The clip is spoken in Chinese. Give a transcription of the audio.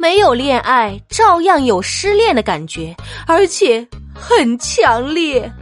没有恋爱照样有失恋的感觉而且很强烈。